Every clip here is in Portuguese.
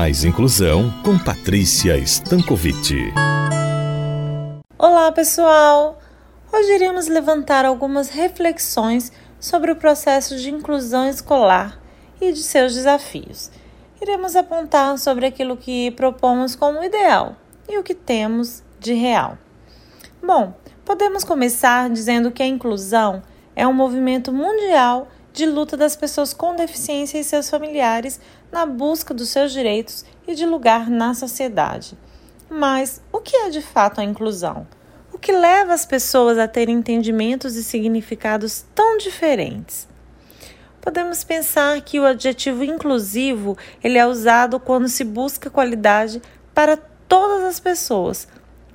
Mais Inclusão com Patrícia Stankovic. Olá, pessoal! Hoje iremos levantar algumas reflexões sobre o processo de inclusão escolar e de seus desafios. Iremos apontar sobre aquilo que propomos como ideal e o que temos de real. Bom, podemos começar dizendo que a inclusão é um movimento mundial de luta das pessoas com deficiência e seus familiares na busca dos seus direitos e de lugar na sociedade. Mas o que é de fato a inclusão? O que leva as pessoas a terem entendimentos e significados tão diferentes? Podemos pensar que o adjetivo inclusivo ele é usado quando se busca qualidade para todas as pessoas,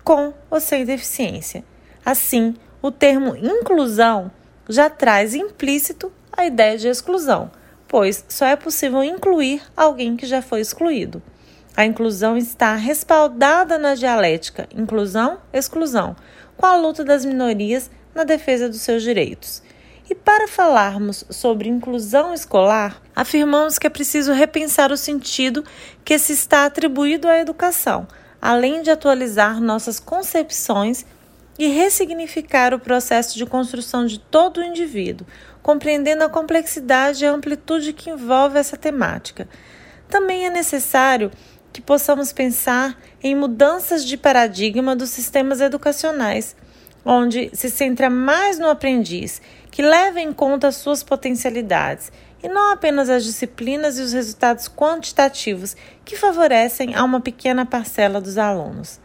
com ou sem deficiência. Assim, o termo inclusão já traz implícito a ideia de exclusão, pois só é possível incluir alguém que já foi excluído. A inclusão está respaldada na dialética inclusão-exclusão, com a luta das minorias na defesa dos seus direitos. E para falarmos sobre inclusão escolar, afirmamos que é preciso repensar o sentido que se está atribuído à educação, além de atualizar nossas concepções e ressignificar o processo de construção de todo o indivíduo, compreendendo a complexidade e a amplitude que envolve essa temática. Também é necessário que possamos pensar em mudanças de paradigma dos sistemas educacionais, onde se centra mais no aprendiz, que leva em conta as suas potencialidades e não apenas as disciplinas e os resultados quantitativos que favorecem a uma pequena parcela dos alunos.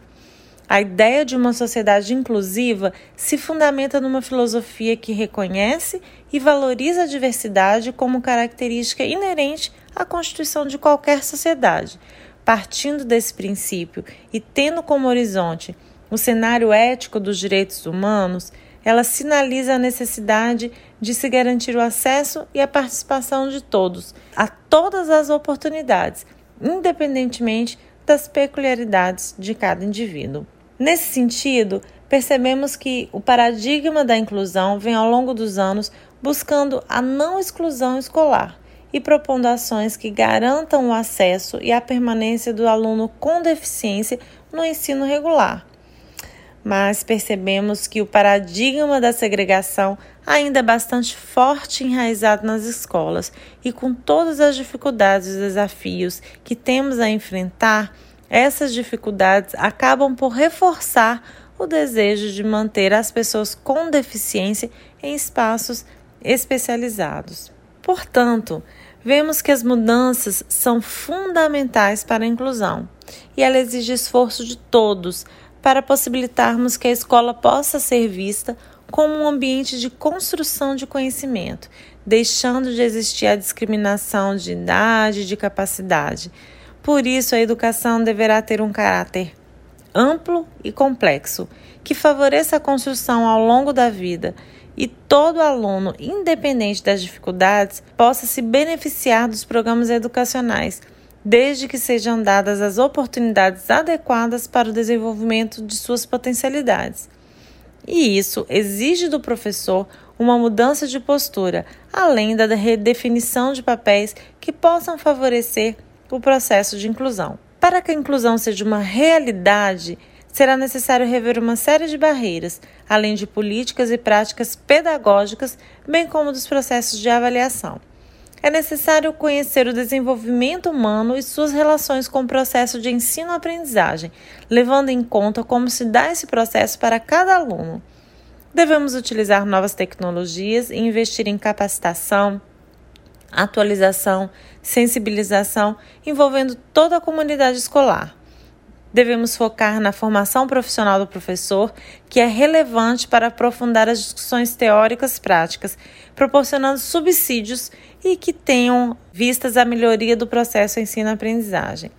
A ideia de uma sociedade inclusiva se fundamenta numa filosofia que reconhece e valoriza a diversidade como característica inerente à constituição de qualquer sociedade. Partindo desse princípio e tendo como horizonte o cenário ético dos direitos humanos, ela sinaliza a necessidade de se garantir o acesso e a participação de todos a todas as oportunidades, independentemente das peculiaridades de cada indivíduo. Nesse sentido, percebemos que o paradigma da inclusão vem ao longo dos anos buscando a não exclusão escolar e propondo ações que garantam o acesso e a permanência do aluno com deficiência no ensino regular. Mas percebemos que o paradigma da segregação ainda é bastante forte enraizado nas escolas, e com todas as dificuldades e desafios que temos a enfrentar, essas dificuldades acabam por reforçar o desejo de manter as pessoas com deficiência em espaços especializados. Portanto, vemos que as mudanças são fundamentais para a inclusão e ela exige esforço de todos para possibilitarmos que a escola possa ser vista como um ambiente de construção de conhecimento, deixando de existir a discriminação de idade e de capacidade por isso, a educação deverá ter um caráter amplo e complexo, que favoreça a construção ao longo da vida e todo aluno, independente das dificuldades, possa se beneficiar dos programas educacionais, desde que sejam dadas as oportunidades adequadas para o desenvolvimento de suas potencialidades. E isso exige do professor uma mudança de postura, além da redefinição de papéis que possam favorecer o processo de inclusão. Para que a inclusão seja uma realidade, será necessário rever uma série de barreiras, além de políticas e práticas pedagógicas, bem como dos processos de avaliação. É necessário conhecer o desenvolvimento humano e suas relações com o processo de ensino-aprendizagem, levando em conta como se dá esse processo para cada aluno. Devemos utilizar novas tecnologias e investir em capacitação, atualização, sensibilização envolvendo toda a comunidade escolar. Devemos focar na formação profissional do professor, que é relevante para aprofundar as discussões teóricas práticas, proporcionando subsídios e que tenham vistas a melhoria do processo ensino-aprendizagem.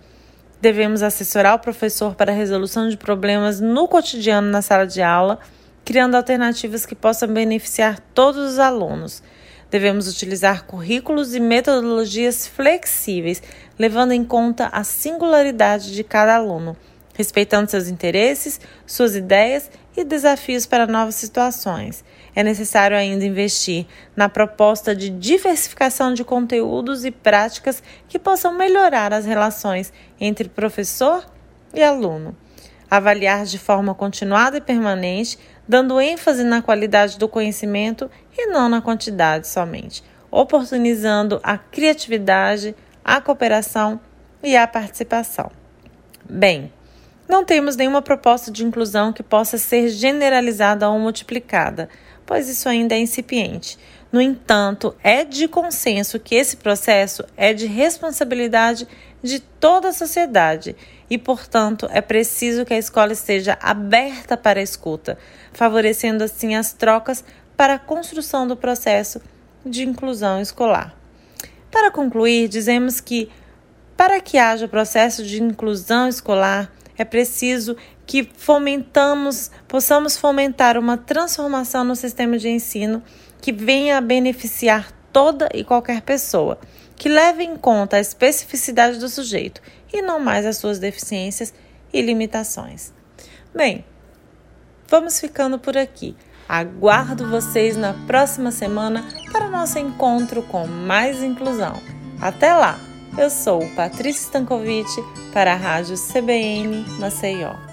Devemos assessorar o professor para a resolução de problemas no cotidiano na sala de aula, criando alternativas que possam beneficiar todos os alunos Devemos utilizar currículos e metodologias flexíveis, levando em conta a singularidade de cada aluno, respeitando seus interesses, suas ideias e desafios para novas situações. É necessário ainda investir na proposta de diversificação de conteúdos e práticas que possam melhorar as relações entre professor e aluno. Avaliar de forma continuada e permanente, dando ênfase na qualidade do conhecimento e não na quantidade somente, oportunizando a criatividade, a cooperação e a participação. Bem, não temos nenhuma proposta de inclusão que possa ser generalizada ou multiplicada, pois isso ainda é incipiente. No entanto, é de consenso que esse processo é de responsabilidade de toda a sociedade e, portanto, é preciso que a escola esteja aberta para a escuta, favorecendo assim as trocas para a construção do processo de inclusão escolar. Para concluir, dizemos que para que haja processo de inclusão escolar, é preciso que fomentamos, possamos fomentar uma transformação no sistema de ensino que venha a beneficiar toda e qualquer pessoa, que leve em conta a especificidade do sujeito e não mais as suas deficiências e limitações. Bem, vamos ficando por aqui. Aguardo vocês na próxima semana para nosso encontro com mais inclusão. Até lá! Eu sou Patrícia Stankovic para a Rádio CBN Maceió.